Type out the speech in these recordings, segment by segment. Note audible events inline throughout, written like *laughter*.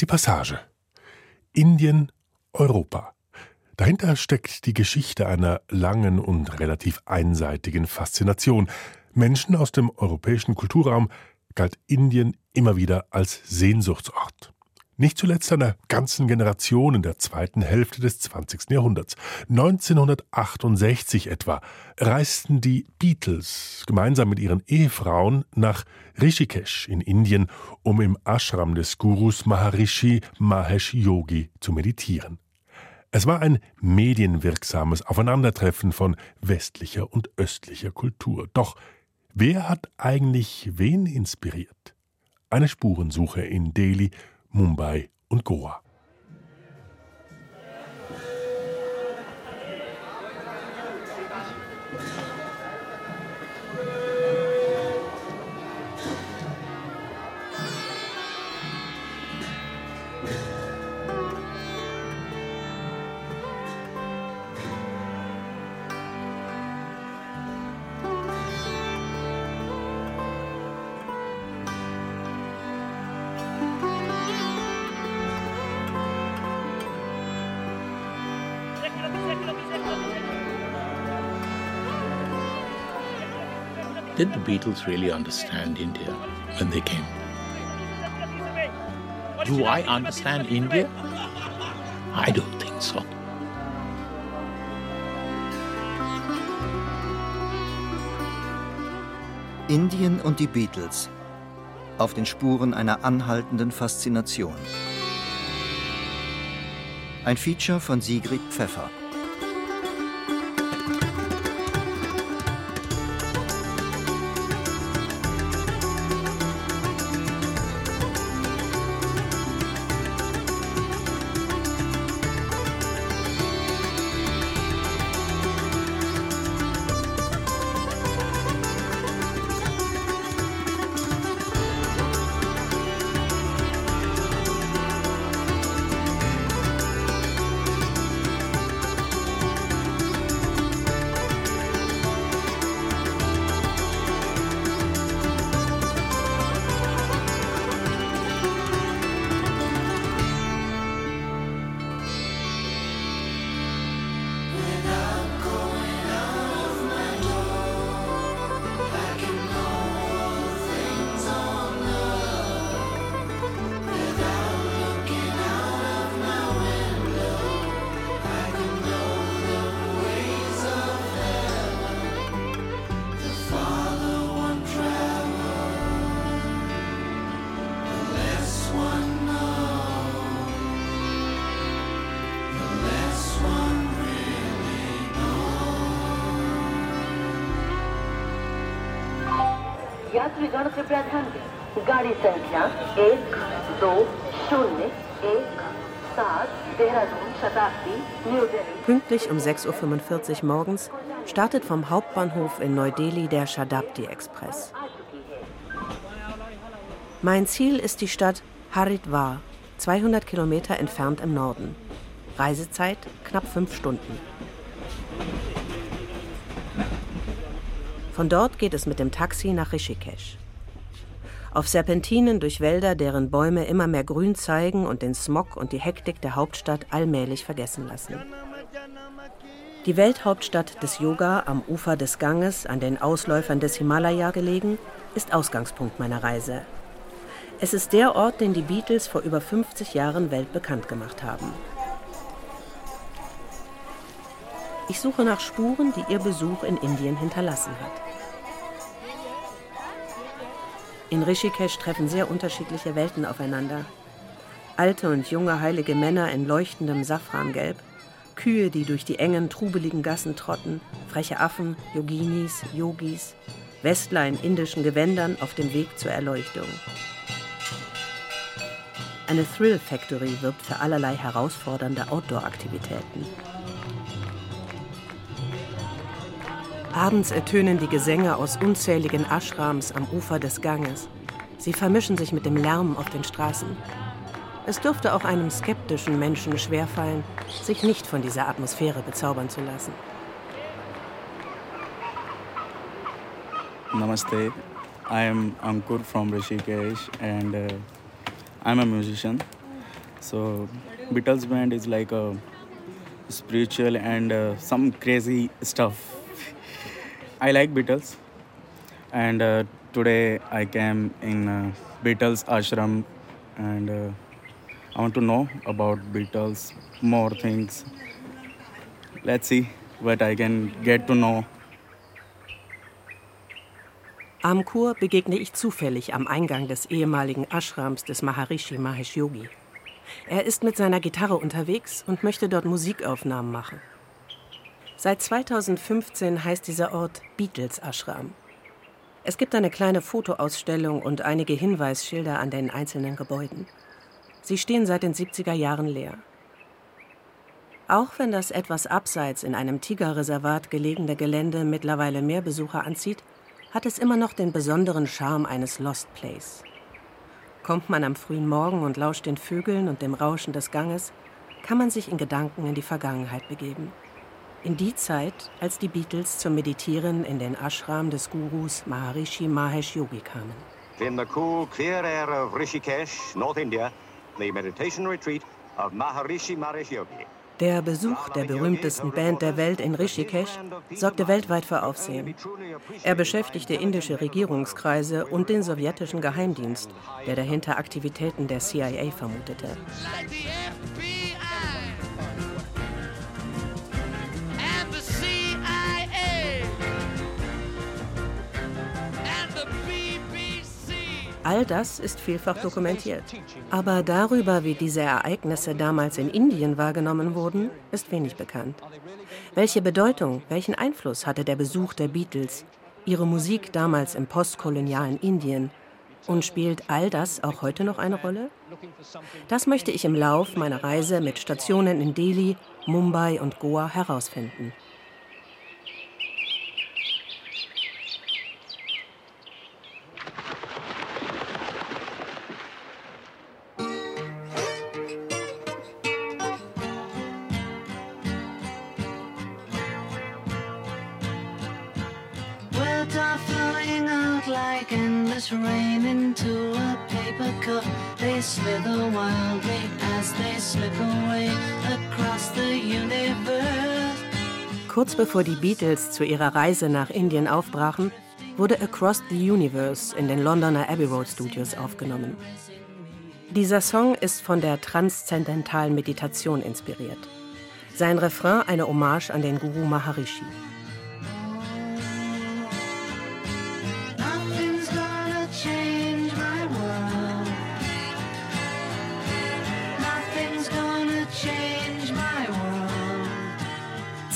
die Passage. Indien, Europa. Dahinter steckt die Geschichte einer langen und relativ einseitigen Faszination. Menschen aus dem europäischen Kulturraum galt Indien immer wieder als Sehnsuchtsort. Nicht zuletzt einer ganzen Generation in der zweiten Hälfte des 20. Jahrhunderts. 1968 etwa reisten die Beatles gemeinsam mit ihren Ehefrauen nach Rishikesh in Indien, um im Ashram des Gurus Maharishi Mahesh Yogi zu meditieren. Es war ein medienwirksames Aufeinandertreffen von westlicher und östlicher Kultur. Doch wer hat eigentlich wen inspiriert? Eine Spurensuche in Delhi Mumbai und Goa. Did the Beatles really understand India when they came? Do I understand India? I don't think so. Indien und die Beatles auf den Spuren einer anhaltenden Faszination. Ein Feature von Sigrid Pfeffer. Um 6.45 Uhr morgens startet vom Hauptbahnhof in Neu-Delhi der Shadabdi Express. Mein Ziel ist die Stadt Haridwar, 200 Kilometer entfernt im Norden. Reisezeit knapp fünf Stunden. Von dort geht es mit dem Taxi nach Rishikesh. Auf Serpentinen durch Wälder, deren Bäume immer mehr Grün zeigen und den Smog und die Hektik der Hauptstadt allmählich vergessen lassen. Die Welthauptstadt des Yoga am Ufer des Ganges, an den Ausläufern des Himalaya gelegen, ist Ausgangspunkt meiner Reise. Es ist der Ort, den die Beatles vor über 50 Jahren weltbekannt gemacht haben. Ich suche nach Spuren, die ihr Besuch in Indien hinterlassen hat. In Rishikesh treffen sehr unterschiedliche Welten aufeinander. Alte und junge heilige Männer in leuchtendem Safrangelb, Kühe, die durch die engen, trubeligen Gassen trotten, freche Affen, Yoginis, Yogis, Westler in indischen Gewändern auf dem Weg zur Erleuchtung. Eine Thrill Factory wirbt für allerlei herausfordernde Outdoor-Aktivitäten. Abends ertönen die Gesänge aus unzähligen Ashrams am Ufer des Ganges. Sie vermischen sich mit dem Lärm auf den Straßen. Es dürfte auch einem skeptischen Menschen schwerfallen, sich nicht von dieser Atmosphäre bezaubern zu lassen. Namaste. I am Ankur from Rishikesh and uh, I'm a musician. So Beatles band is like a spiritual and uh, some crazy stuff. *laughs* I like Beatles, and uh, today I came in uh, Beatles ashram, and uh, I want to know about Beatles, more things. Let's see what I can get to know. Amkur begegne ich zufällig am Eingang des ehemaligen Ashrams des Maharishi Mahesh Yogi. Er ist mit seiner Gitarre unterwegs und möchte dort Musikaufnahmen machen. Seit 2015 heißt dieser Ort Beatles Ashram. Es gibt eine kleine Fotoausstellung und einige Hinweisschilder an den einzelnen Gebäuden. Sie stehen seit den 70er Jahren leer. Auch wenn das etwas abseits in einem Tigerreservat gelegene Gelände mittlerweile mehr Besucher anzieht, hat es immer noch den besonderen Charme eines Lost Place. Kommt man am frühen Morgen und lauscht den Vögeln und dem Rauschen des Ganges, kann man sich in Gedanken in die Vergangenheit begeben. In die Zeit, als die Beatles zum Meditieren in den Ashram des Gurus Maharishi Mahesh Yogi kamen. In clear air of Rishikesh, North India, the meditation retreat of Maharishi Mahesh Yogi. Der Besuch der berühmtesten Band der Welt in Rishikesh sorgte weltweit für Aufsehen. Er beschäftigte indische Regierungskreise und den sowjetischen Geheimdienst, der dahinter Aktivitäten der CIA vermutete. All das ist vielfach dokumentiert. Aber darüber, wie diese Ereignisse damals in Indien wahrgenommen wurden, ist wenig bekannt. Welche Bedeutung, welchen Einfluss hatte der Besuch der Beatles, ihre Musik damals im postkolonialen Indien? Und spielt all das auch heute noch eine Rolle? Das möchte ich im Lauf meiner Reise mit Stationen in Delhi, Mumbai und Goa herausfinden. Bevor die Beatles zu ihrer Reise nach Indien aufbrachen, wurde Across the Universe in den Londoner Abbey Road Studios aufgenommen. Dieser Song ist von der transzendentalen Meditation inspiriert. Sein Refrain eine Hommage an den Guru Maharishi.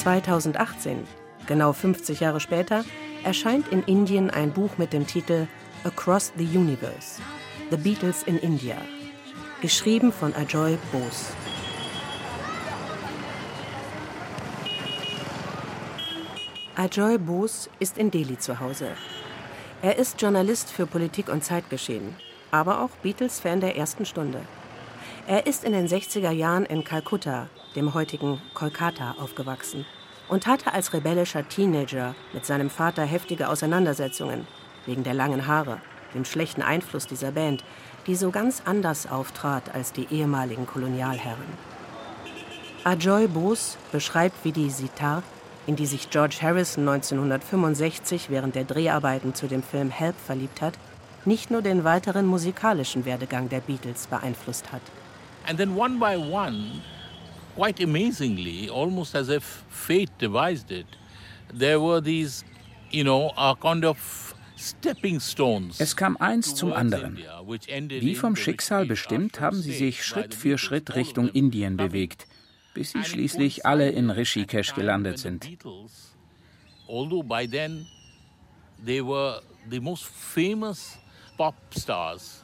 2018, genau 50 Jahre später, erscheint in Indien ein Buch mit dem Titel Across the Universe: The Beatles in India, geschrieben von Ajoy Bose. Ajoy Bose ist in Delhi zu Hause. Er ist Journalist für Politik und Zeitgeschehen, aber auch Beatles-Fan der ersten Stunde. Er ist in den 60er Jahren in Kalkutta, dem heutigen Kolkata, aufgewachsen und hatte als rebellischer Teenager mit seinem Vater heftige Auseinandersetzungen wegen der langen Haare, dem schlechten Einfluss dieser Band, die so ganz anders auftrat als die ehemaligen Kolonialherren. Ajoy Bose beschreibt, wie die Sitar, in die sich George Harrison 1965 während der Dreharbeiten zu dem Film Help verliebt hat, nicht nur den weiteren musikalischen Werdegang der Beatles beeinflusst hat. And then one by one quite amazingly, almost as if fate devised it, there were these, you know, a kind of es kam eins zum anderen. Wie vom Schicksal bestimmt, haben sie sich Schritt für Schritt Richtung Indien bewegt, bis sie schließlich alle in Rishikesh gelandet sind. Although by then they were the most famous pop stars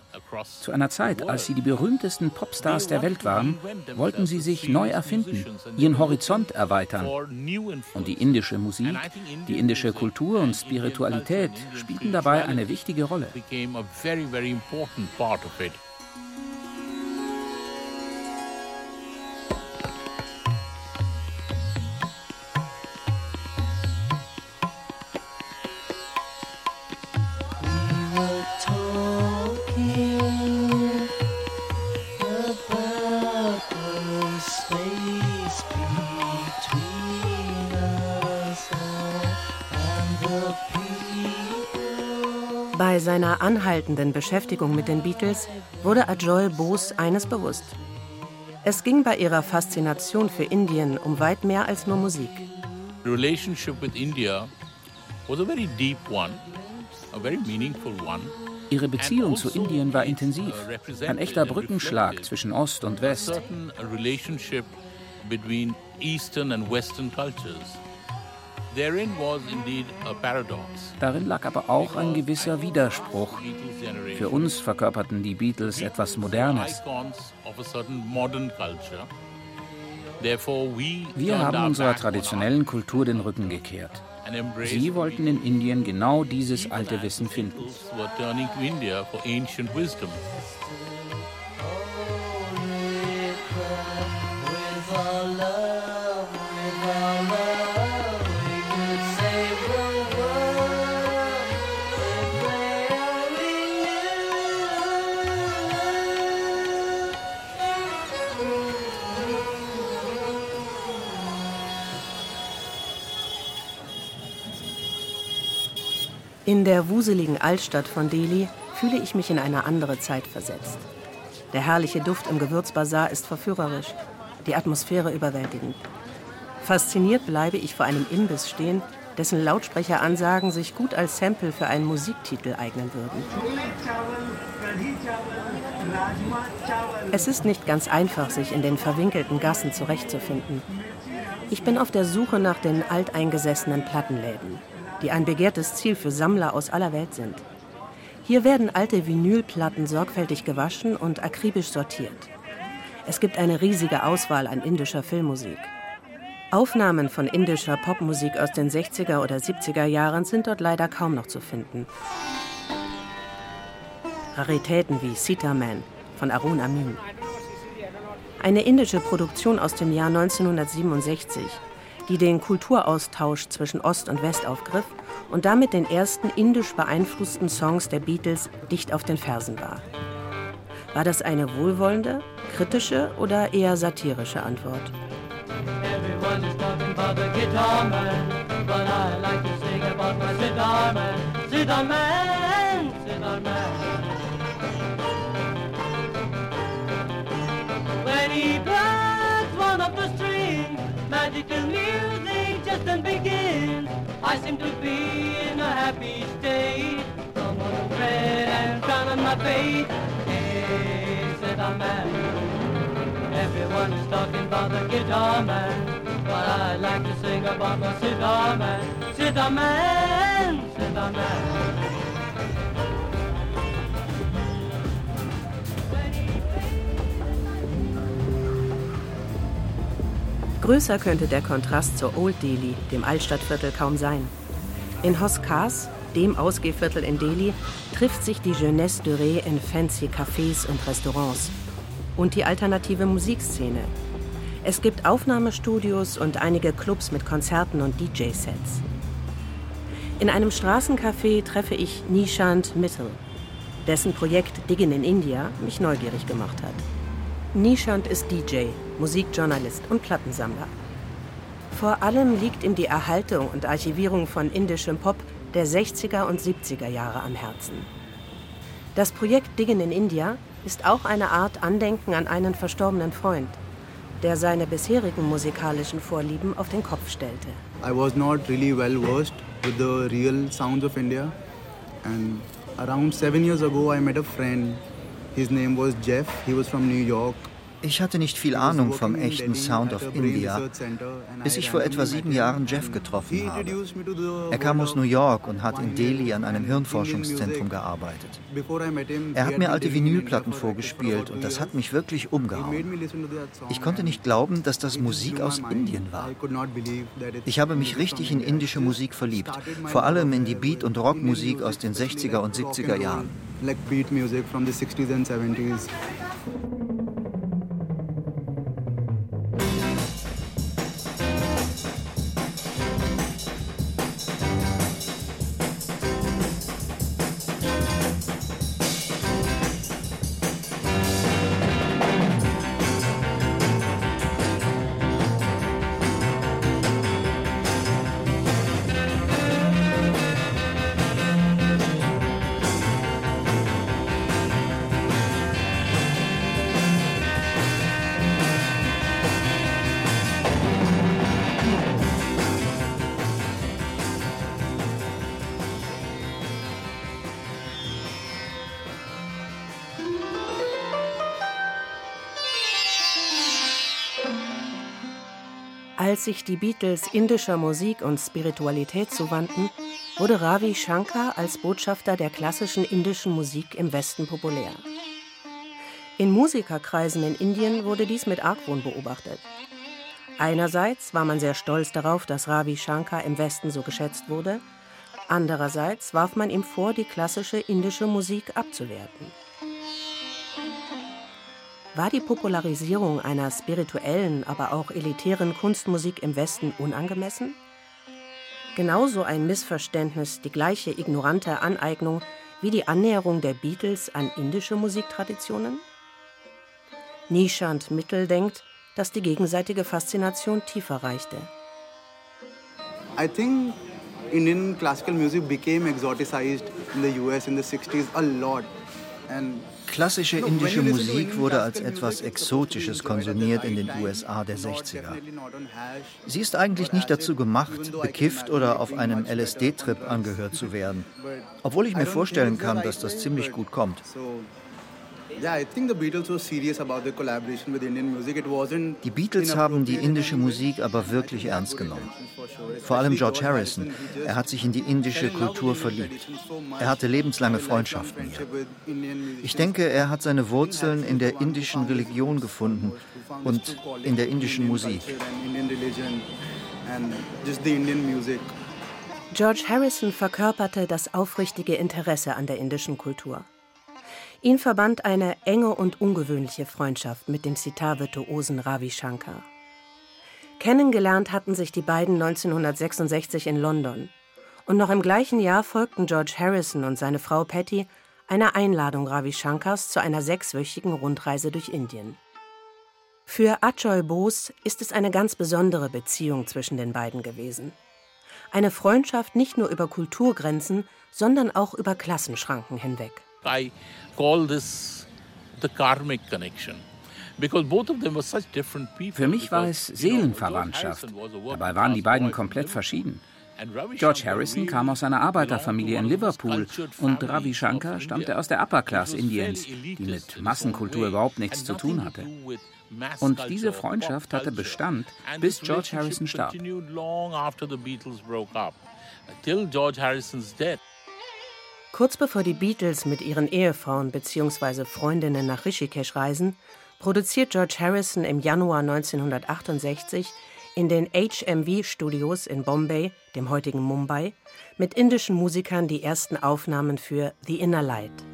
zu einer Zeit, als sie die berühmtesten Popstars der Welt waren, wollten sie sich neu erfinden, ihren Horizont erweitern. Und die indische Musik, die indische Kultur und Spiritualität spielten dabei eine wichtige Rolle. Bei seiner anhaltenden Beschäftigung mit den Beatles wurde Ajoy Bose eines bewusst. Es ging bei ihrer Faszination für Indien um weit mehr als nur Musik. The relationship with India was a very deep one, a very meaningful one. Ihre Beziehung zu also, Indien war intensiv, uh, ein echter Brückenschlag zwischen Ost und West. Darin lag aber auch ein gewisser Widerspruch. Für uns verkörperten die Beatles etwas Modernes. Wir haben unserer traditionellen Kultur den Rücken gekehrt. Sie wollten in Indien genau dieses alte Wissen finden. In der wuseligen Altstadt von Delhi fühle ich mich in eine andere Zeit versetzt. Der herrliche Duft im Gewürzbazar ist verführerisch, die Atmosphäre überwältigend. Fasziniert bleibe ich vor einem Imbiss stehen, dessen Lautsprecheransagen sich gut als Sample für einen Musiktitel eignen würden. Es ist nicht ganz einfach, sich in den verwinkelten Gassen zurechtzufinden. Ich bin auf der Suche nach den alteingesessenen Plattenläden die ein begehrtes Ziel für Sammler aus aller Welt sind. Hier werden alte Vinylplatten sorgfältig gewaschen und akribisch sortiert. Es gibt eine riesige Auswahl an indischer Filmmusik. Aufnahmen von indischer Popmusik aus den 60er oder 70er Jahren sind dort leider kaum noch zu finden. Raritäten wie Sita Man von Arun Amin. Eine indische Produktion aus dem Jahr 1967 die den Kulturaustausch zwischen Ost und West aufgriff und damit den ersten indisch beeinflussten Songs der Beatles dicht auf den Fersen war. War das eine wohlwollende, kritische oder eher satirische Antwort? Everyone magical music just then begins. I seem to be in a happy state. Someone on bread and crown on my face. Hey, said a man. Everyone is talking about the guitar man. But I like to sing about my sitar man. Sitar man, sitar man. Größer könnte der Kontrast zur Old Delhi, dem Altstadtviertel, kaum sein. In Hoskars, dem Ausgehviertel in Delhi, trifft sich die Jeunesse Durée in fancy Cafés und Restaurants und die alternative Musikszene. Es gibt Aufnahmestudios und einige Clubs mit Konzerten und DJ-Sets. In einem Straßencafé treffe ich Nishant Mittal, dessen Projekt Diggin in India mich neugierig gemacht hat. Nishant ist DJ, Musikjournalist und Plattensammler. Vor allem liegt ihm die Erhaltung und Archivierung von indischem Pop der 60er und 70er Jahre am Herzen. Das Projekt Diggen in India ist auch eine Art Andenken an einen verstorbenen Freund, der seine bisherigen musikalischen Vorlieben auf den Kopf stellte. I was not really well versed with the real sounds of India and around seven years ago I met a friend His name was Jeff. He was from New York. Ich hatte nicht viel Ahnung vom echten Sound of India, bis ich vor etwa sieben Jahren Jeff getroffen habe. Er kam aus New York und hat in Delhi an einem Hirnforschungszentrum gearbeitet. Er hat mir alte Vinylplatten vorgespielt und das hat mich wirklich umgehauen. Ich konnte nicht glauben, dass das Musik aus Indien war. Ich habe mich richtig in indische Musik verliebt, vor allem in die Beat- und Rockmusik aus den 60er und 70er Jahren. Like beat music from the 60s and 70s. Als sich die Beatles indischer Musik und Spiritualität zuwandten, wurde Ravi Shankar als Botschafter der klassischen indischen Musik im Westen populär. In Musikerkreisen in Indien wurde dies mit Argwohn beobachtet. Einerseits war man sehr stolz darauf, dass Ravi Shankar im Westen so geschätzt wurde, andererseits warf man ihm vor, die klassische indische Musik abzuwerten. War die Popularisierung einer spirituellen, aber auch elitären Kunstmusik im Westen unangemessen? Genauso ein Missverständnis, die gleiche ignorante Aneignung wie die Annäherung der Beatles an indische Musiktraditionen? Nishant Mittel denkt, dass die gegenseitige Faszination tiefer reichte. I think Indian classical music became exoticized in the US in the 60s a lot. And Klassische indische Musik wurde als etwas Exotisches konsumiert in den USA der 60er. Sie ist eigentlich nicht dazu gemacht, bekifft oder auf einem LSD-Trip angehört zu werden, obwohl ich mir vorstellen kann, dass das ziemlich gut kommt. Die Beatles haben die indische Musik aber wirklich ernst genommen. Vor allem George Harrison. Er hat sich in die indische Kultur verliebt. Er hatte lebenslange Freundschaften hier. Ich denke, er hat seine Wurzeln in der indischen Religion gefunden und in der indischen Musik. George Harrison verkörperte das aufrichtige Interesse an der indischen Kultur. Ihn verband eine enge und ungewöhnliche Freundschaft mit dem Sitar-Virtuosen Ravi Shankar. Kennengelernt hatten sich die beiden 1966 in London. Und noch im gleichen Jahr folgten George Harrison und seine Frau Patty einer Einladung Ravi Shankars zu einer sechswöchigen Rundreise durch Indien. Für Ajoy Bose ist es eine ganz besondere Beziehung zwischen den beiden gewesen. Eine Freundschaft nicht nur über Kulturgrenzen, sondern auch über Klassenschranken hinweg. I call this the karmic connection. Für mich war es Seelenverwandtschaft. Dabei waren die beiden komplett verschieden. George Harrison kam aus einer Arbeiterfamilie in Liverpool und Ravi Shankar stammte aus der Upper Class Indiens, die mit Massenkultur überhaupt nichts zu tun hatte. Und diese Freundschaft hatte Bestand, bis George Harrison starb. Kurz bevor die Beatles mit ihren Ehefrauen bzw. Freundinnen nach Rishikesh reisen, produziert George Harrison im Januar 1968 in den HMV-Studios in Bombay, dem heutigen Mumbai, mit indischen Musikern die ersten Aufnahmen für The Inner Light.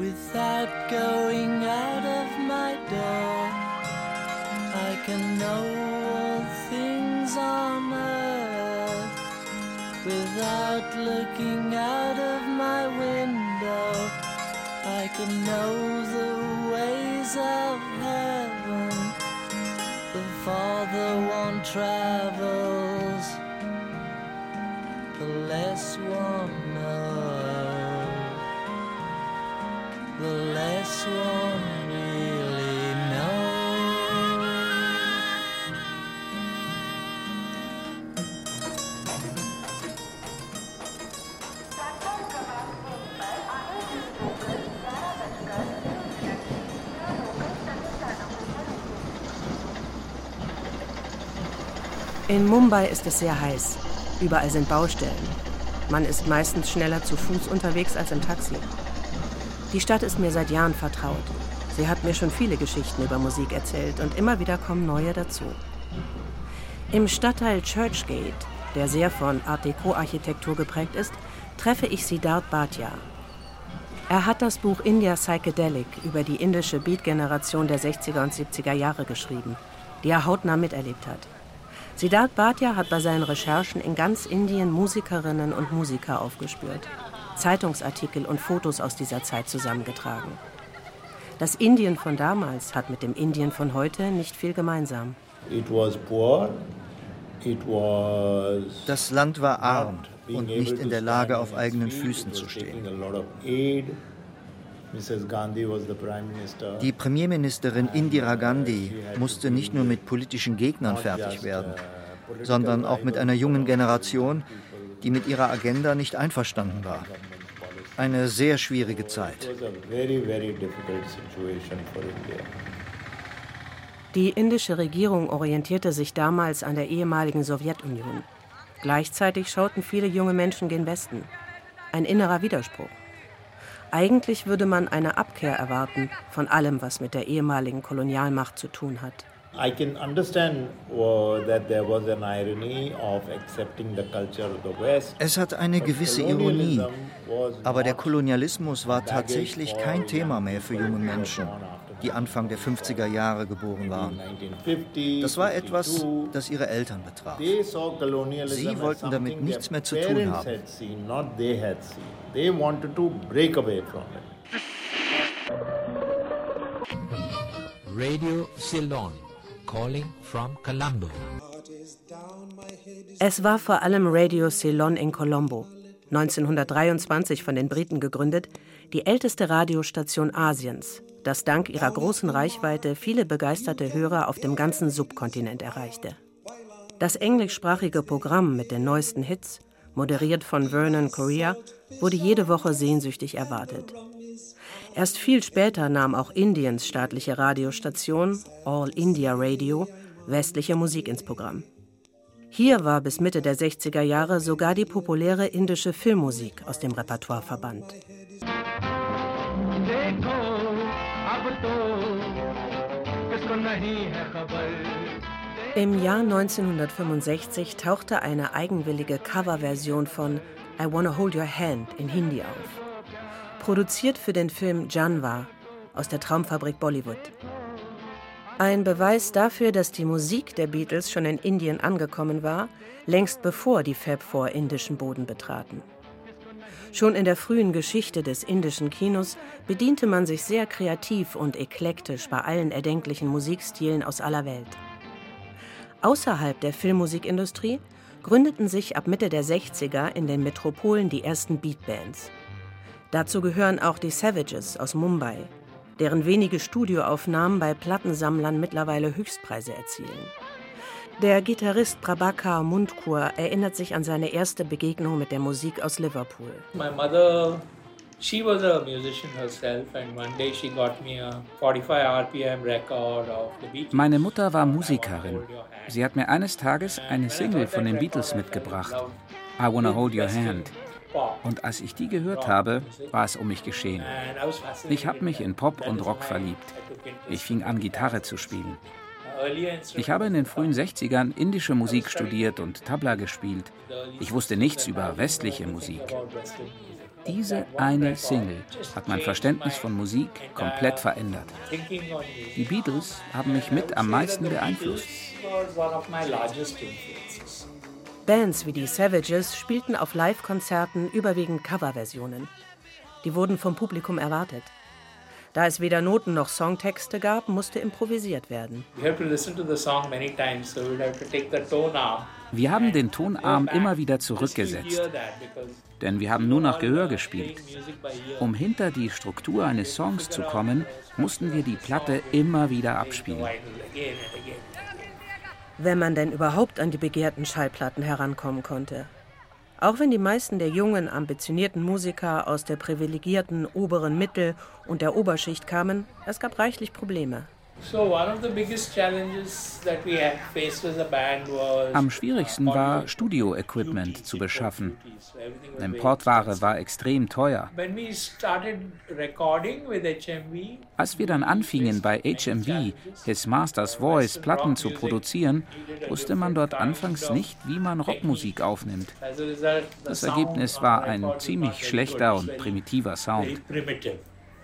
without going out of my door. I can know all things on earth without looking out of my window. I can know the ways of heaven The farther one travels, the less one. In Mumbai ist es sehr heiß. Überall sind Baustellen. Man ist meistens schneller zu Fuß unterwegs als im Taxi. Die Stadt ist mir seit Jahren vertraut. Sie hat mir schon viele Geschichten über Musik erzählt und immer wieder kommen neue dazu. Im Stadtteil Churchgate, der sehr von Art Deco-Architektur geprägt ist, treffe ich Siddharth Bhatia. Er hat das Buch India Psychedelic über die indische Beat-Generation der 60er und 70er Jahre geschrieben, die er hautnah miterlebt hat. Siddharth Bhatia hat bei seinen Recherchen in ganz Indien Musikerinnen und Musiker aufgespürt, Zeitungsartikel und Fotos aus dieser Zeit zusammengetragen. Das Indien von damals hat mit dem Indien von heute nicht viel gemeinsam. It was poor Das Land war arm und nicht in der Lage, auf eigenen Füßen zu stehen. Die Premierministerin Indira Gandhi musste nicht nur mit politischen Gegnern fertig werden, sondern auch mit einer jungen Generation, die mit ihrer Agenda nicht einverstanden war. Eine sehr schwierige Zeit. Die indische Regierung orientierte sich damals an der ehemaligen Sowjetunion. Gleichzeitig schauten viele junge Menschen gen Westen. Ein innerer Widerspruch. Eigentlich würde man eine Abkehr erwarten von allem, was mit der ehemaligen Kolonialmacht zu tun hat. I can understand that there was an irony of accepting the culture of the West. Es hat eine gewisse Ironie, aber der Kolonialismus war tatsächlich kein Thema mehr für junge Menschen, die Anfang der 50er Jahre geboren waren. Das war etwas, das ihre Eltern betraf. Sie wollten damit nichts mehr zu tun haben. Radio Ceylon calling from Colombo. Es war vor allem Radio Ceylon in Colombo, 1923 von den Briten gegründet, die älteste Radiostation Asiens, das dank ihrer großen Reichweite viele begeisterte Hörer auf dem ganzen Subkontinent erreichte. Das englischsprachige Programm mit den neuesten Hits, moderiert von Vernon Correa, wurde jede Woche sehnsüchtig erwartet. Erst viel später nahm auch Indiens staatliche Radiostation, All India Radio, westliche Musik ins Programm. Hier war bis Mitte der 60er Jahre sogar die populäre indische Filmmusik aus dem Repertoire verbannt. Im Jahr 1965 tauchte eine eigenwillige Coverversion von I Wanna Hold Your Hand in Hindi auf produziert für den Film Janva aus der Traumfabrik Bollywood. Ein Beweis dafür, dass die Musik der Beatles schon in Indien angekommen war, längst bevor die Fab Four indischen Boden betraten. Schon in der frühen Geschichte des indischen Kinos bediente man sich sehr kreativ und eklektisch bei allen erdenklichen Musikstilen aus aller Welt. Außerhalb der Filmmusikindustrie gründeten sich ab Mitte der 60er in den Metropolen die ersten Beatbands. Dazu gehören auch die Savages aus Mumbai, deren wenige Studioaufnahmen bei Plattensammlern mittlerweile Höchstpreise erzielen. Der Gitarrist Prabhakar Mundkur erinnert sich an seine erste Begegnung mit der Musik aus Liverpool. My mother, she was a musician herself and one day she got me a 45 RPM record of the Beatles. Meine Mutter war Musikerin. Sie hat mir eines Tages eine Single von den Beatles mitgebracht. I Wanna Hold Your Hand. Und als ich die gehört habe, war es um mich geschehen. Ich habe mich in Pop und Rock verliebt. Ich fing an, Gitarre zu spielen. Ich habe in den frühen 60ern indische Musik studiert und Tabla gespielt. Ich wusste nichts über westliche Musik. Diese eine Single hat mein Verständnis von Musik komplett verändert. Die Beatles haben mich mit am meisten beeinflusst. Bands wie die Savages spielten auf Live-Konzerten überwiegend Coverversionen. Die wurden vom Publikum erwartet. Da es weder Noten noch Songtexte gab, musste improvisiert werden. Wir haben den Tonarm immer wieder zurückgesetzt, denn wir haben nur nach Gehör gespielt. Um hinter die Struktur eines Songs zu kommen, mussten wir die Platte immer wieder abspielen wenn man denn überhaupt an die begehrten Schallplatten herankommen konnte. Auch wenn die meisten der jungen, ambitionierten Musiker aus der privilegierten oberen Mittel- und der Oberschicht kamen, es gab reichlich Probleme. Am schwierigsten war, Studio-Equipment zu beschaffen. Importware war extrem teuer. Als wir dann anfingen, bei HMV, His Master's Voice, Platten zu produzieren, wusste man dort anfangs nicht, wie man Rockmusik aufnimmt. Das Ergebnis war ein ziemlich schlechter und primitiver Sound.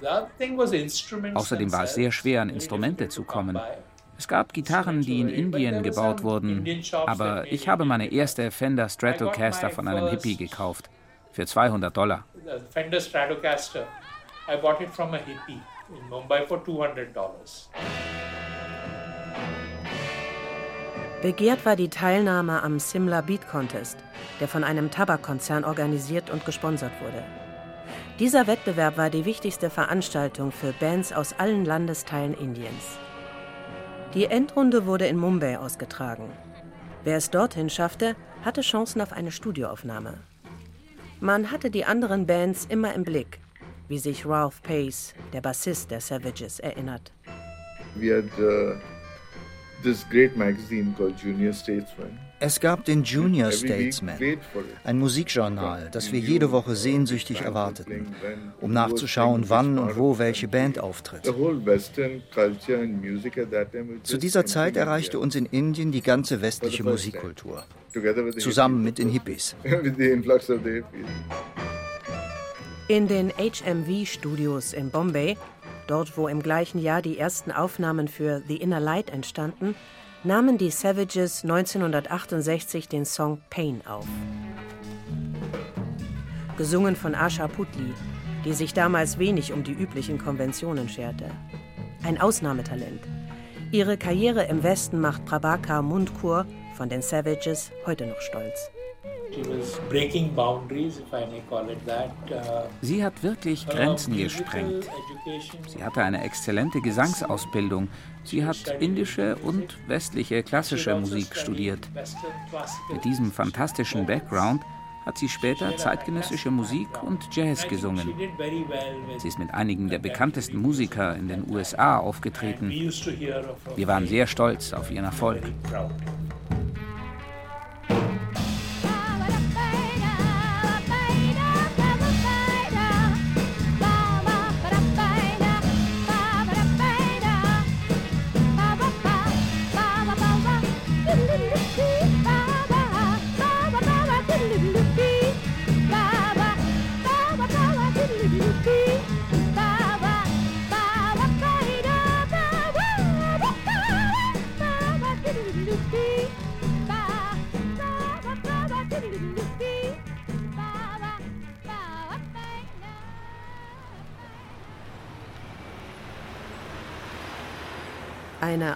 Außerdem war es sehr schwer, an Instrumente zu kommen. Es gab Gitarren, die in Indien gebaut wurden, aber ich habe meine erste Fender Stratocaster von einem Hippie gekauft. Für 200 Dollar. Fender Stratocaster. I bought it from a hippie in Mumbai for 200 dollars. Begehrt war die Teilnahme am Simla Beat Contest, der von einem Tabakkonzern organisiert und gesponsert wurde. Dieser Wettbewerb war die wichtigste Veranstaltung für Bands aus allen Landesteilen Indiens. Die Endrunde wurde in Mumbai ausgetragen. Wer es dorthin schaffte, hatte Chancen auf eine Studioaufnahme. Man hatte die anderen Bands immer im Blick, wie sich Ralph Pace, der Bassist der Savages, erinnert. We Es gab den Junior Statesman, ein Musikjournal, das wir jede Woche sehnsüchtig erwarteten, um nachzuschauen, wann und wo welche Band auftritt. Zu dieser Zeit erreichte uns in Indien die ganze westliche Musikkultur, zusammen mit den Hippies. *laughs* In den HMV-Studios in Bombay Dort, wo im gleichen Jahr die ersten Aufnahmen für The Inner Light entstanden, nahmen die Savages 1968 den Song Pain auf. Gesungen von Asha Putli, die sich damals wenig um die üblichen Konventionen scherte. Ein Ausnahmetalent. Ihre Karriere im Westen macht Prabhakar Mundkur von den Savages heute noch stolz. Sie hat wirklich Grenzen gesprengt. Sie hatte eine exzellente Gesangsausbildung. Sie hat indische und westliche klassische Musik studiert. Mit diesem fantastischen Background hat sie später zeitgenössische Musik und Jazz gesungen. Sie ist mit einigen der bekanntesten Musiker in den USA aufgetreten. Wir waren sehr stolz auf ihren Erfolg.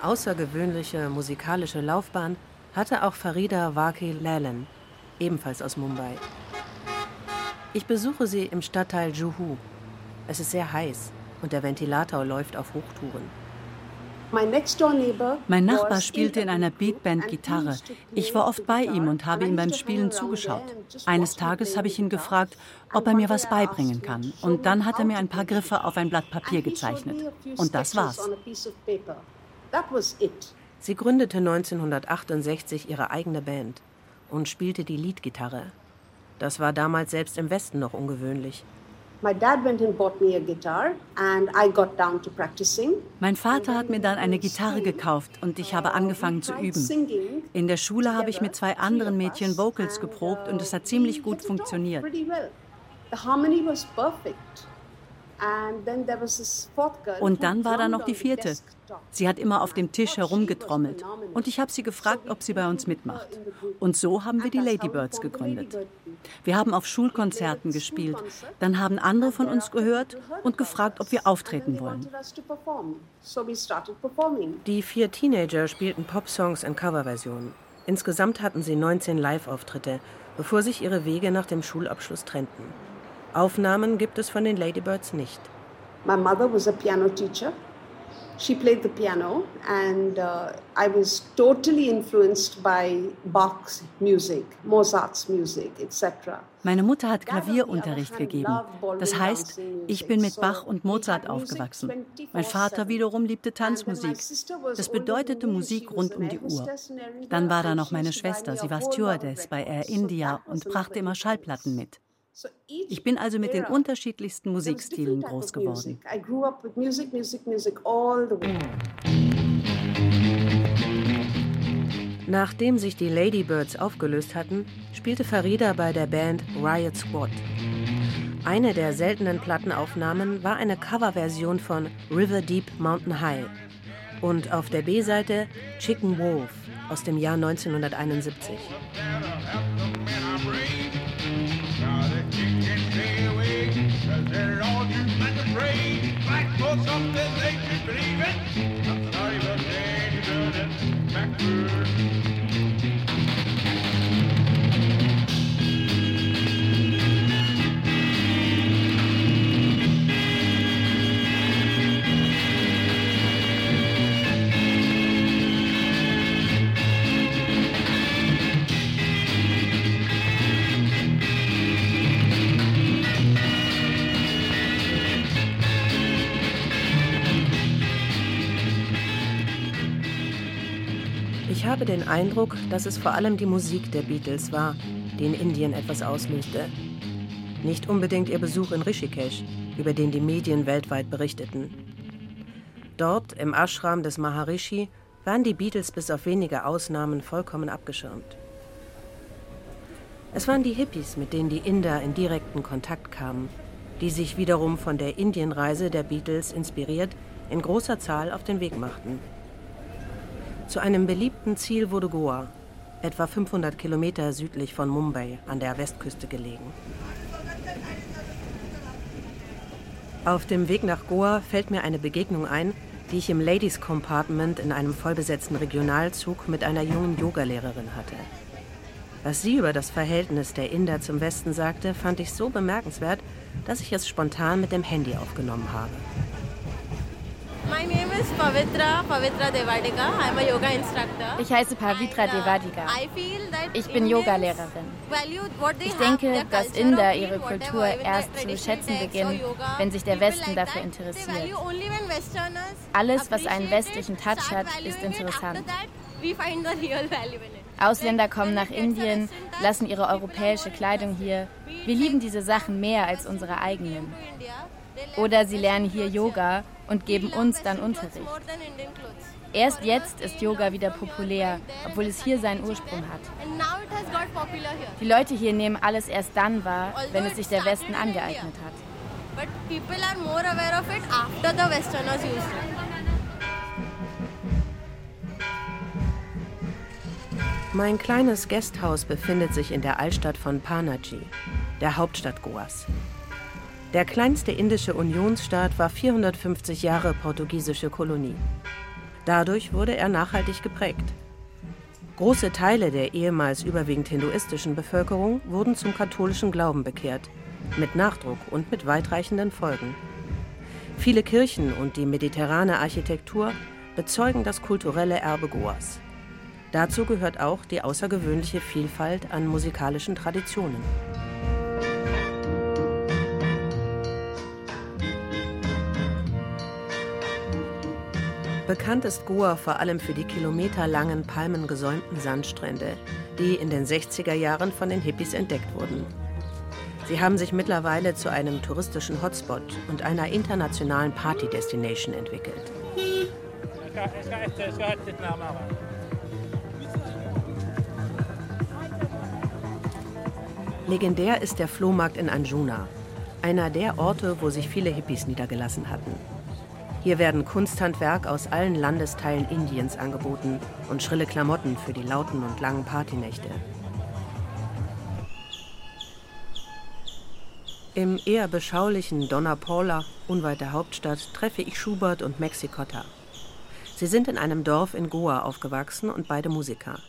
Eine außergewöhnliche musikalische Laufbahn hatte auch Farida Waki Lalan, ebenfalls aus Mumbai. Ich besuche sie im Stadtteil Juhu. Es ist sehr heiß und der Ventilator läuft auf Hochtouren. Mein Nachbar spielte in einer Beatband Gitarre. Ich war oft bei ihm und habe ihm beim Spielen zugeschaut. Eines Tages habe ich ihn gefragt, ob er mir was beibringen kann. Und dann hat er mir ein paar Griffe auf ein Blatt Papier gezeichnet. Und das war's. Sie gründete 1968 ihre eigene Band und spielte die Leadgitarre. Das war damals selbst im Westen noch ungewöhnlich. Mein Vater hat mir dann eine Gitarre gekauft und ich habe angefangen zu üben. In der Schule habe ich mit zwei anderen Mädchen Vocals geprobt und es hat ziemlich gut funktioniert. The harmony was perfect. Und dann war da noch die vierte. Sie hat immer auf dem Tisch herumgetrommelt. Und ich habe sie gefragt, ob sie bei uns mitmacht. Und so haben wir die Ladybirds gegründet. Wir haben auf Schulkonzerten gespielt. Dann haben andere von uns gehört und gefragt, ob wir auftreten wollen. Die vier Teenager spielten Popsongs in Coverversionen. Insgesamt hatten sie 19 Live-Auftritte, bevor sich ihre Wege nach dem Schulabschluss trennten. Aufnahmen gibt es von den Ladybirds nicht. My mother was a piano teacher. She played the piano, and uh, I was totally influenced by Bach's music, Mozart's music, etc. Meine Mutter hat Klavierunterricht gegeben. Das heißt, ich bin mit Bach und Mozart aufgewachsen. Mein Vater wiederum liebte Tanzmusik. Das bedeutete Musik rund um die Uhr. Dann war da noch meine Schwester. Sie war Stewardess bei Air India und brachte immer Schallplatten mit. Ich bin also mit den unterschiedlichsten Musikstilen groß geworden. Nachdem sich die Ladybirds aufgelöst hatten, spielte Farida bei der Band Riot Squad. Eine der seltenen Plattenaufnahmen war eine Coverversion von River Deep Mountain High und auf der B-Seite Chicken Wolf aus dem Jahr 1971. They're all due and afraid, fight for something they should believe in. Nothing I ever change, you backwards. Habe den Eindruck, dass es vor allem die Musik der Beatles war, die in Indien etwas auslöste. Nicht unbedingt ihr Besuch in Rishikesh, über den die Medien weltweit berichteten. Dort, im Ashram des Maharishi, waren die Beatles bis auf wenige Ausnahmen vollkommen abgeschirmt. Es waren die Hippies, mit denen die Inder in direkten Kontakt kamen, die sich wiederum von der Indienreise der Beatles inspiriert in großer Zahl auf den Weg machten. Zu einem beliebten Ziel wurde Goa, etwa 500 Kilometer südlich von Mumbai an der Westküste gelegen. Auf dem Weg nach Goa fällt mir eine Begegnung ein, die ich im Ladies Compartment in einem vollbesetzten Regionalzug mit einer jungen Yogalehrerin hatte. Was sie über das Verhältnis der Inder zum Westen sagte, fand ich so bemerkenswert, dass ich es spontan mit dem Handy aufgenommen habe. Ich heiße Pavitra Devadiga. Ich bin Yogalehrerin. Ich denke, dass Inder ihre Kultur erst zu schätzen beginnen, wenn sich der Westen dafür interessiert. Alles, was einen westlichen Touch hat, ist interessant. Ausländer kommen nach Indien, lassen ihre europäische Kleidung hier. Wir lieben diese Sachen mehr als unsere eigenen. Oder sie lernen hier Yoga und geben uns dann Unterricht. Erst jetzt ist Yoga wieder populär, obwohl es hier seinen Ursprung hat. Die Leute hier nehmen alles erst dann wahr, wenn es sich der Westen angeeignet hat. Mein kleines Gasthaus befindet sich in der Altstadt von Panaji, der Hauptstadt Goas. Der kleinste indische Unionsstaat war 450 Jahre portugiesische Kolonie. Dadurch wurde er nachhaltig geprägt. Große Teile der ehemals überwiegend hinduistischen Bevölkerung wurden zum katholischen Glauben bekehrt, mit Nachdruck und mit weitreichenden Folgen. Viele Kirchen und die mediterrane Architektur bezeugen das kulturelle Erbe Goas. Dazu gehört auch die außergewöhnliche Vielfalt an musikalischen Traditionen. Bekannt ist Goa vor allem für die kilometerlangen palmengesäumten Sandstrände, die in den 60er Jahren von den Hippies entdeckt wurden. Sie haben sich mittlerweile zu einem touristischen Hotspot und einer internationalen Party-Destination entwickelt. Legendär ist der Flohmarkt in Anjuna, einer der Orte, wo sich viele Hippies niedergelassen hatten. Hier werden Kunsthandwerk aus allen Landesteilen Indiens angeboten und schrille Klamotten für die lauten und langen Partynächte. Im eher beschaulichen Donna Paula, unweit der Hauptstadt, treffe ich Schubert und Maxi Cotta. Sie sind in einem Dorf in Goa aufgewachsen und beide Musiker.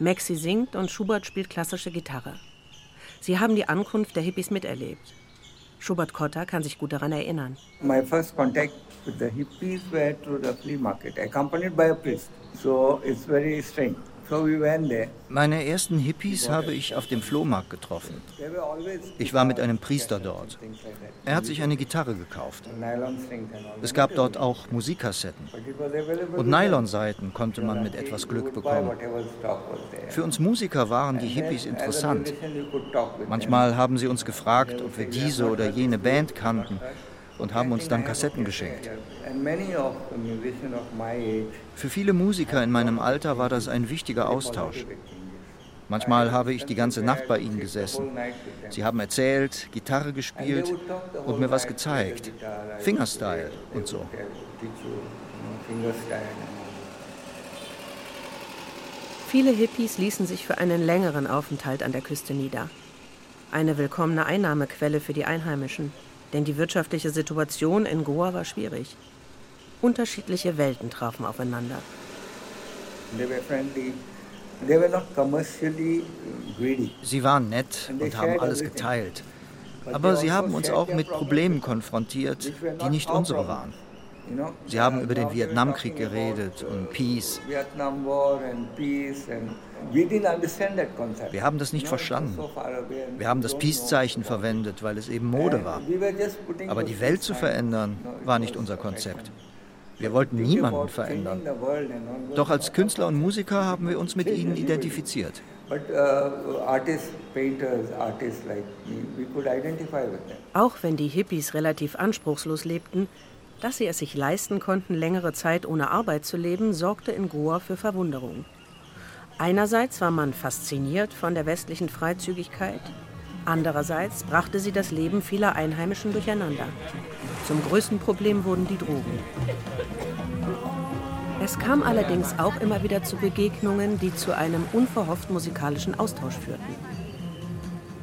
Maxi singt und Schubert spielt klassische Gitarre. Sie haben die Ankunft der Hippies miterlebt. Schubert Cotta kann sich gut daran erinnern. My first contact with the hippies were through the flea market, accompanied by a priest. So it's very strange. Meine ersten Hippies habe ich auf dem Flohmarkt getroffen. Ich war mit einem Priester dort. Er hat sich eine Gitarre gekauft. Es gab dort auch Musikkassetten. Und Nylonseiten konnte man mit etwas Glück bekommen. Für uns Musiker waren die Hippies interessant. Manchmal haben sie uns gefragt, ob wir diese oder jene Band kannten und haben uns dann Kassetten geschenkt. Für viele Musiker in meinem Alter war das ein wichtiger Austausch. Manchmal habe ich die ganze Nacht bei ihnen gesessen. Sie haben erzählt, Gitarre gespielt und mir was gezeigt. Fingerstyle und so. Viele Hippies ließen sich für einen längeren Aufenthalt an der Küste nieder. Eine willkommene Einnahmequelle für die Einheimischen denn die wirtschaftliche Situation in Goa war schwierig. Unterschiedliche Welten trafen aufeinander. Sie waren nett und haben alles geteilt. Aber sie haben uns auch mit Problemen konfrontiert, die nicht unsere waren. Sie haben über den Vietnamkrieg geredet und Peace. Wir haben das nicht verstanden. Wir haben das Peace-Zeichen verwendet, weil es eben Mode war. Aber die Welt zu verändern, war nicht unser Konzept. Wir wollten niemanden verändern. Doch als Künstler und Musiker haben wir uns mit ihnen identifiziert. Auch wenn die Hippies relativ anspruchslos lebten, dass sie es sich leisten konnten, längere Zeit ohne Arbeit zu leben, sorgte in Goa für Verwunderung. Einerseits war man fasziniert von der westlichen Freizügigkeit, andererseits brachte sie das Leben vieler Einheimischen durcheinander. Zum größten Problem wurden die Drogen. Es kam allerdings auch immer wieder zu Begegnungen, die zu einem unverhofft musikalischen Austausch führten.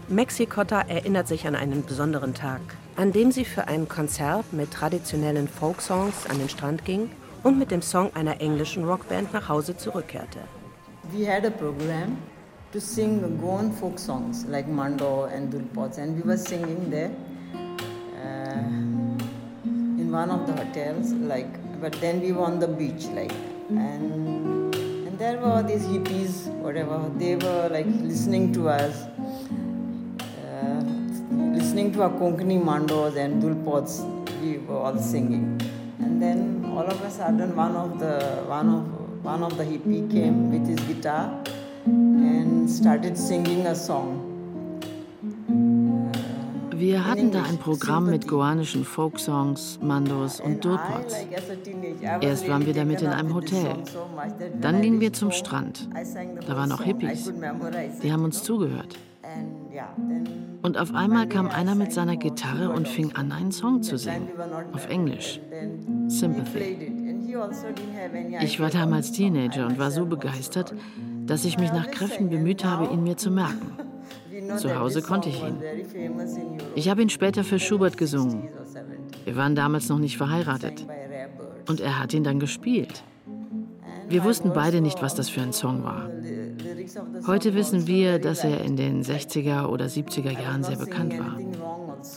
Mexikotta erinnert sich an einen besonderen Tag, an dem sie für ein Konzert mit traditionellen Folksongs an den Strand ging und mit dem Song einer englischen Rockband nach Hause zurückkehrte. We had a program to sing Goan folk songs like Mando and Dulpots and we were singing there uh, in one of the hotels like but then we were on the beach like and and there were these hippies whatever they were like listening to us listening to our Konkani mandos and dulpots, we were all singing. And then all of a sudden, one of the one of one of the hippie came with his guitar and started singing a song. Wir hatten da ein Programm mit goanischen Folksongs, Mandos und Dulpots. Erst waren wir damit in einem Hotel. Dann gingen wir zum Strand. Da waren auch Hippies. Die haben uns zugehört. Und auf einmal kam einer mit seiner Gitarre und fing an, einen Song zu singen. Auf Englisch. Sympathy. Ich war damals Teenager und war so begeistert, dass ich mich nach Kräften bemüht habe, ihn mir zu merken. Zu Hause konnte ich ihn. Ich habe ihn später für Schubert gesungen. Wir waren damals noch nicht verheiratet. Und er hat ihn dann gespielt. Wir wussten beide nicht, was das für ein Song war. Heute wissen wir, dass er in den 60er oder 70er Jahren sehr bekannt war.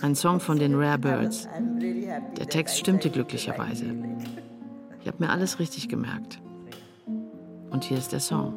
Ein Song von den Rare Birds. Der Text stimmte glücklicherweise. Ich habe mir alles richtig gemerkt. Und hier ist der Song.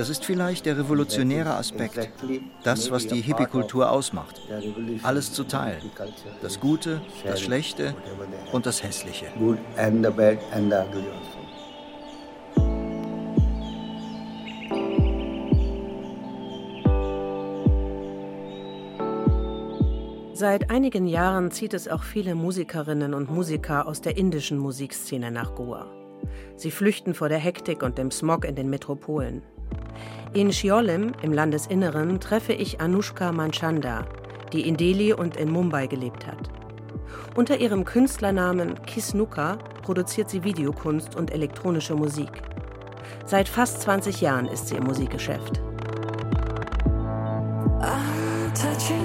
Das ist vielleicht der revolutionäre Aspekt, das, was die Hippie-Kultur ausmacht. Alles zu teilen. Das Gute, das Schlechte und das Hässliche. Seit einigen Jahren zieht es auch viele Musikerinnen und Musiker aus der indischen Musikszene nach Goa. Sie flüchten vor der Hektik und dem Smog in den Metropolen. In Shiolim im Landesinneren treffe ich Anushka Manchanda, die in Delhi und in Mumbai gelebt hat. Unter ihrem Künstlernamen Kisnuka produziert sie Videokunst und elektronische Musik. Seit fast 20 Jahren ist sie im Musikgeschäft. edge of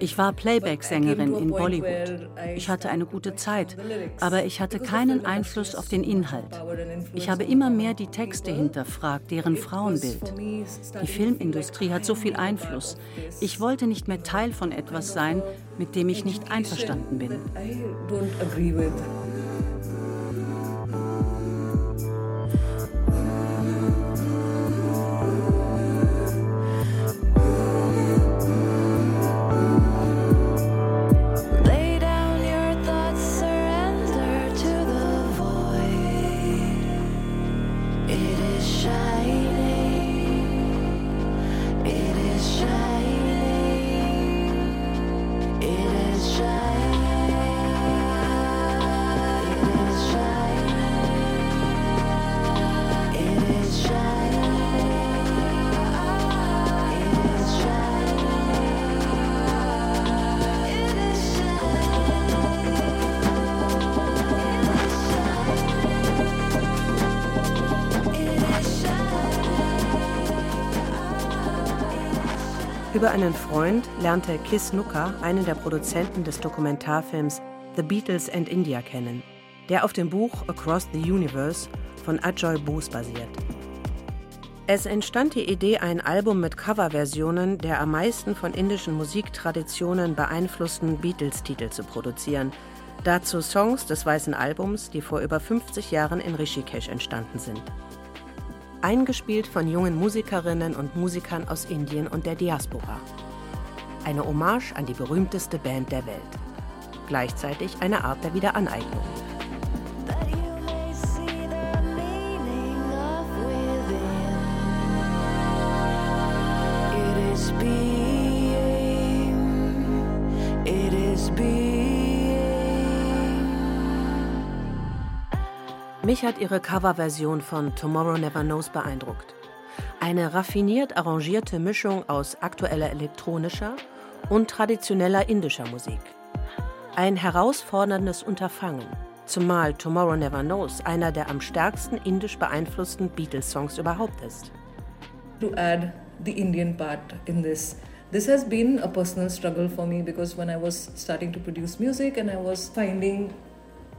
Ich war Playback-Sängerin in Bollywood. Ich hatte eine gute Zeit, aber ich hatte keinen Einfluss auf den Inhalt. Ich habe immer mehr die Texte hinterfragt, deren Frauenbild. Die Filmindustrie hat so viel Einfluss. Ich wollte nicht mehr Teil von etwas sein, mit dem ich nicht einverstanden bin. Freund lernte Kiss Nooker einen der Produzenten des Dokumentarfilms The Beatles and India kennen, der auf dem Buch Across the Universe von Ajoy Bose basiert. Es entstand die Idee, ein Album mit Coverversionen der am meisten von indischen Musiktraditionen beeinflussten Beatles-Titel zu produzieren. Dazu Songs des Weißen Albums, die vor über 50 Jahren in Rishikesh entstanden sind eingespielt von jungen Musikerinnen und Musikern aus Indien und der Diaspora. Eine Hommage an die berühmteste Band der Welt. Gleichzeitig eine Art der Wiederaneignung. Mich hat ihre Coverversion von Tomorrow Never Knows beeindruckt. Eine raffiniert arrangierte Mischung aus aktueller elektronischer und traditioneller indischer Musik. Ein herausforderndes Unterfangen, zumal Tomorrow Never Knows einer der am stärksten indisch beeinflussten Beatles-Songs überhaupt ist. To add the Indian part in this this has been a personal struggle for me because when I was starting to produce music and I was finding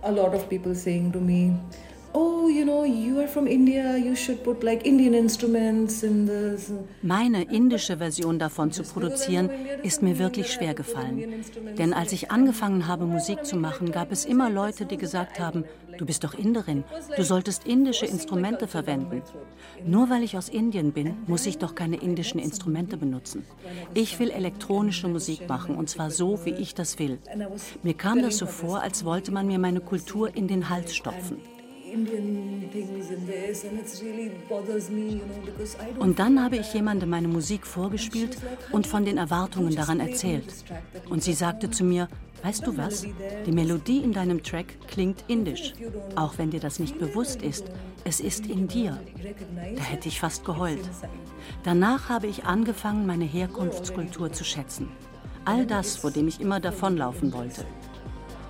a lot of people saying to me oh, you know, you are from India, you should put like Indian instruments in this. Meine indische Version davon zu produzieren, ist mir wirklich schwer gefallen. Denn als ich angefangen habe, Musik zu machen, gab es immer Leute, die gesagt haben, du bist doch Inderin, du solltest indische Instrumente verwenden. Nur weil ich aus Indien bin, muss ich doch keine indischen Instrumente benutzen. Ich will elektronische Musik machen, und zwar so, wie ich das will. Mir kam das so vor, als wollte man mir meine Kultur in den Hals stopfen. Und dann habe ich jemandem meine Musik vorgespielt und von den Erwartungen daran erzählt. Und sie sagte zu mir, weißt du was, die Melodie in deinem Track klingt indisch, auch wenn dir das nicht bewusst ist, es ist in dir. Da hätte ich fast geheult. Danach habe ich angefangen, meine Herkunftskultur zu schätzen. All das, vor dem ich immer davonlaufen wollte.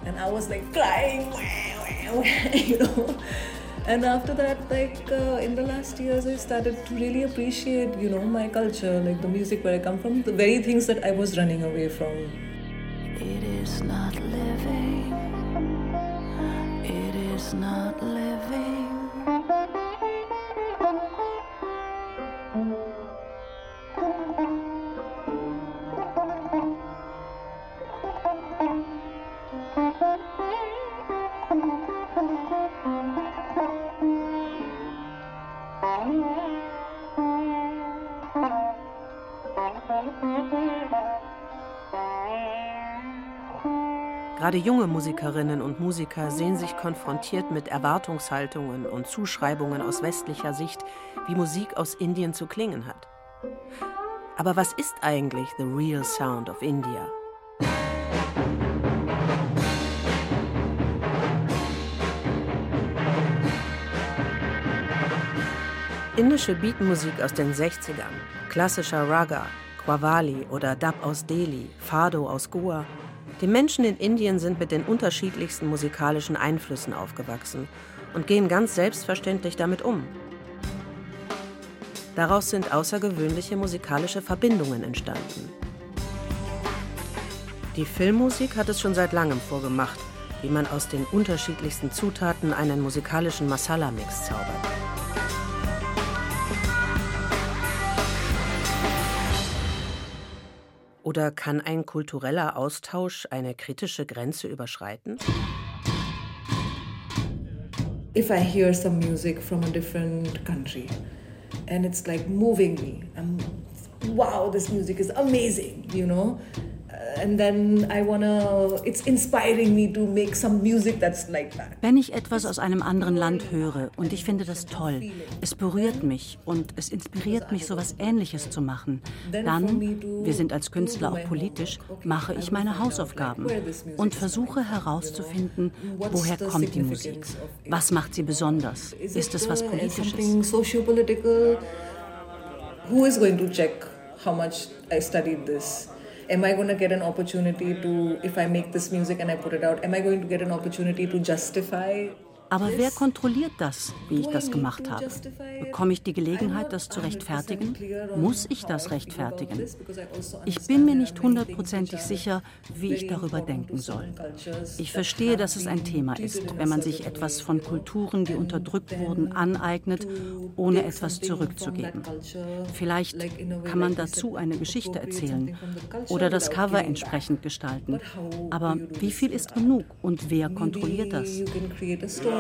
and I was like crying, you *laughs* know. And after that, like uh, in the last years, I started to really appreciate, you know, my culture, like the music where I come from, the very things that I was running away from. It is not living. It is not living. Gerade junge Musikerinnen und Musiker sehen sich konfrontiert mit Erwartungshaltungen und Zuschreibungen aus westlicher Sicht, wie Musik aus Indien zu klingen hat. Aber was ist eigentlich the real sound of India? Indische Beatmusik aus den 60ern, klassischer Raga, Qawwali oder Dub aus Delhi, Fado aus Goa. Die Menschen in Indien sind mit den unterschiedlichsten musikalischen Einflüssen aufgewachsen und gehen ganz selbstverständlich damit um. Daraus sind außergewöhnliche musikalische Verbindungen entstanden. Die Filmmusik hat es schon seit langem vorgemacht, wie man aus den unterschiedlichsten Zutaten einen musikalischen Masala-Mix zaubert. Oder kann ein kultureller Austausch eine kritische Grenze überschreiten? If I hear some music from a different country and it's like moving me, I'm wow, this music is amazing, you know. Wenn ich etwas aus einem anderen Land höre und ich finde das toll, es berührt mich und es inspiriert mich, so etwas Ähnliches zu machen, dann, wir sind als Künstler auch politisch, mache ich meine Hausaufgaben und versuche herauszufinden, woher kommt die Musik, was macht sie besonders, ist es was Politisches? Who is going to check how much I studied this? Am I going to get an opportunity to, if I make this music and I put it out, am I going to get an opportunity to justify Aber wer kontrolliert das, wie ich das gemacht habe? Bekomme ich die Gelegenheit, das zu rechtfertigen? Muss ich das rechtfertigen? Ich bin mir nicht hundertprozentig sicher, wie ich darüber denken soll. Ich verstehe, dass es ein Thema ist, wenn man sich etwas von Kulturen, die unterdrückt wurden, aneignet, ohne etwas zurückzugeben. Vielleicht kann man dazu eine Geschichte erzählen oder das Cover entsprechend gestalten. Aber wie viel ist genug und wer kontrolliert das?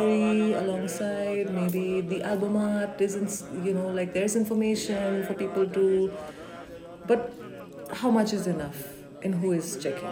Story alongside maybe the album art isn't you know like there's information for people to but how much is enough? And who is checking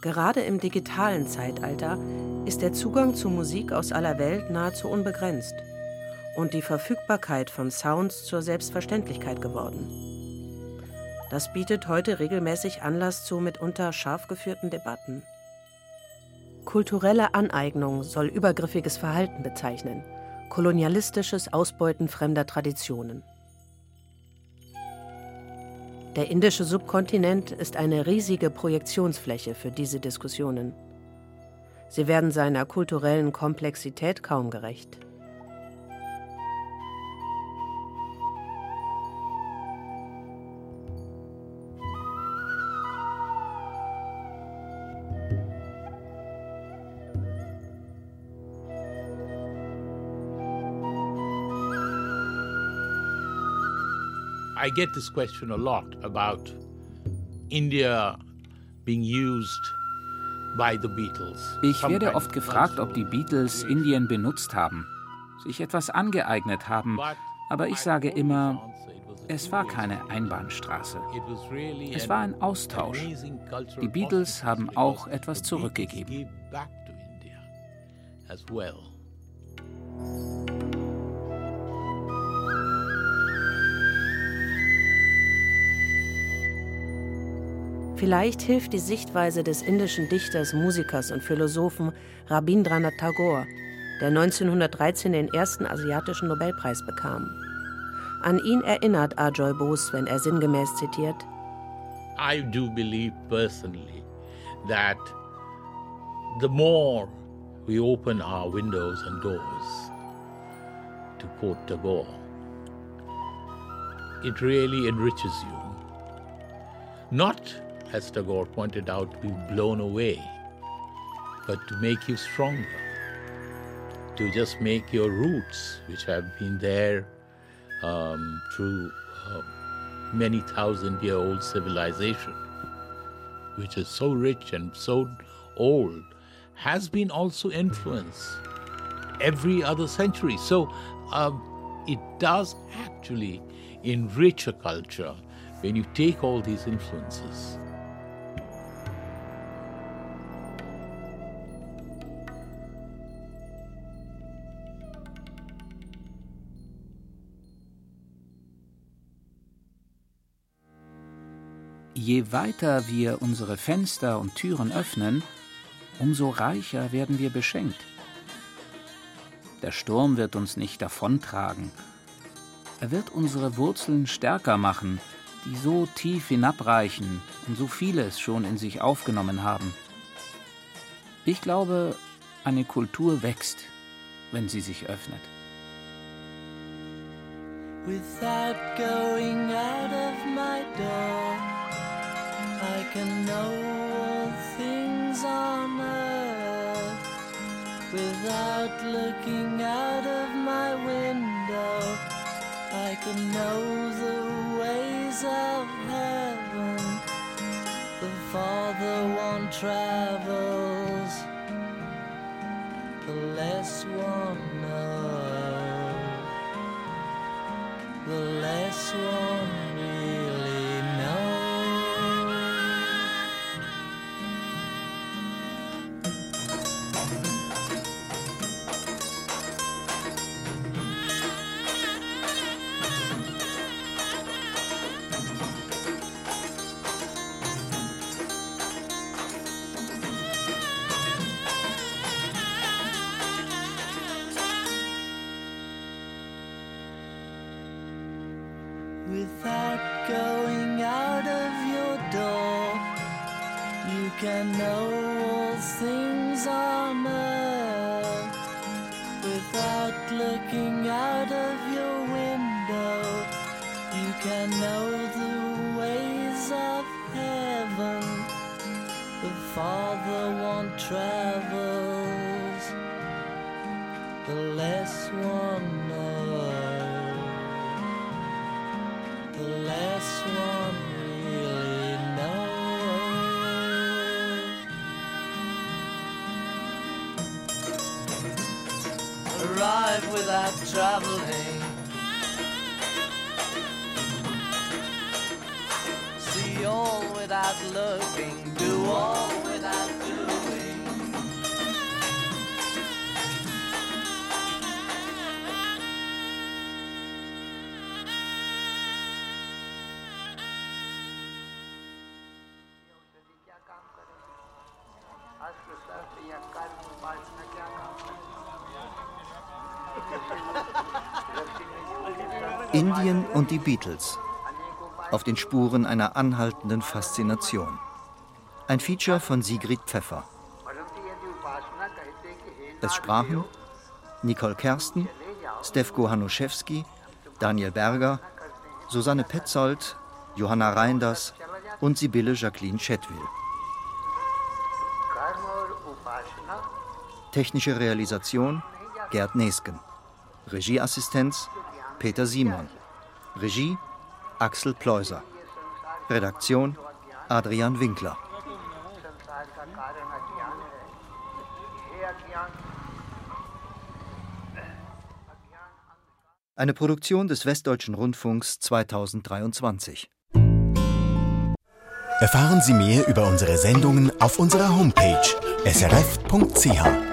Gerade im digitalen Zeitalter ist der Zugang zu Musik aus aller Welt nahezu unbegrenzt und die Verfügbarkeit von Sounds zur Selbstverständlichkeit geworden. Das bietet heute regelmäßig Anlass zu mitunter scharf geführten Debatten. Kulturelle Aneignung soll übergriffiges Verhalten bezeichnen, kolonialistisches Ausbeuten fremder Traditionen. Der indische Subkontinent ist eine riesige Projektionsfläche für diese Diskussionen. Sie werden seiner kulturellen Komplexität kaum gerecht. I get this question a lot about India being used by the Beatles. Ich werde oft gefragt, ob die Beatles Indien benutzt haben, sich etwas angeeignet haben, aber ich sage immer, es war keine Einbahnstraße. Es war ein Austausch. Die Beatles haben auch etwas zurückgegeben. Vielleicht hilft die Sichtweise des indischen Dichters, Musikers und Philosophen Rabindranath Tagore, der 1913 den ersten asiatischen Nobelpreis bekam. An ihn erinnert Ajoy Bose, wenn er sinngemäß zitiert: I do believe personally that the more we open our windows and doors, to quote Tagore, it really enriches you. Not as Tagore pointed out, to be blown away, but to make you stronger, to just make your roots, which have been there um, through uh, many thousand year old civilization, which is so rich and so old, has been also influenced every other century. So um, it does actually enrich a culture when you take all these influences. Je weiter wir unsere Fenster und Türen öffnen, umso reicher werden wir beschenkt. Der Sturm wird uns nicht davontragen. Er wird unsere Wurzeln stärker machen, die so tief hinabreichen und so vieles schon in sich aufgenommen haben. Ich glaube, eine Kultur wächst, wenn sie sich öffnet. Without going out of my door, I can know all things on earth. Without looking out of my window, I can know the ways of heaven. The farther one travels, the less one knows. The less one Arrive without traveling. See all without looking. Do all die Beatles. Auf den Spuren einer anhaltenden Faszination. Ein Feature von Sigrid Pfeffer. Es sprachen Nicole Kersten, Stefko Hanuszewski, Daniel Berger, Susanne Petzold, Johanna Reinders und Sibylle Jacqueline Chetwil. Technische Realisation Gerd Nesken. Regieassistenz Peter Simon. Regie Axel Pleuser. Redaktion Adrian Winkler. Eine Produktion des Westdeutschen Rundfunks 2023. Erfahren Sie mehr über unsere Sendungen auf unserer Homepage srf.ch.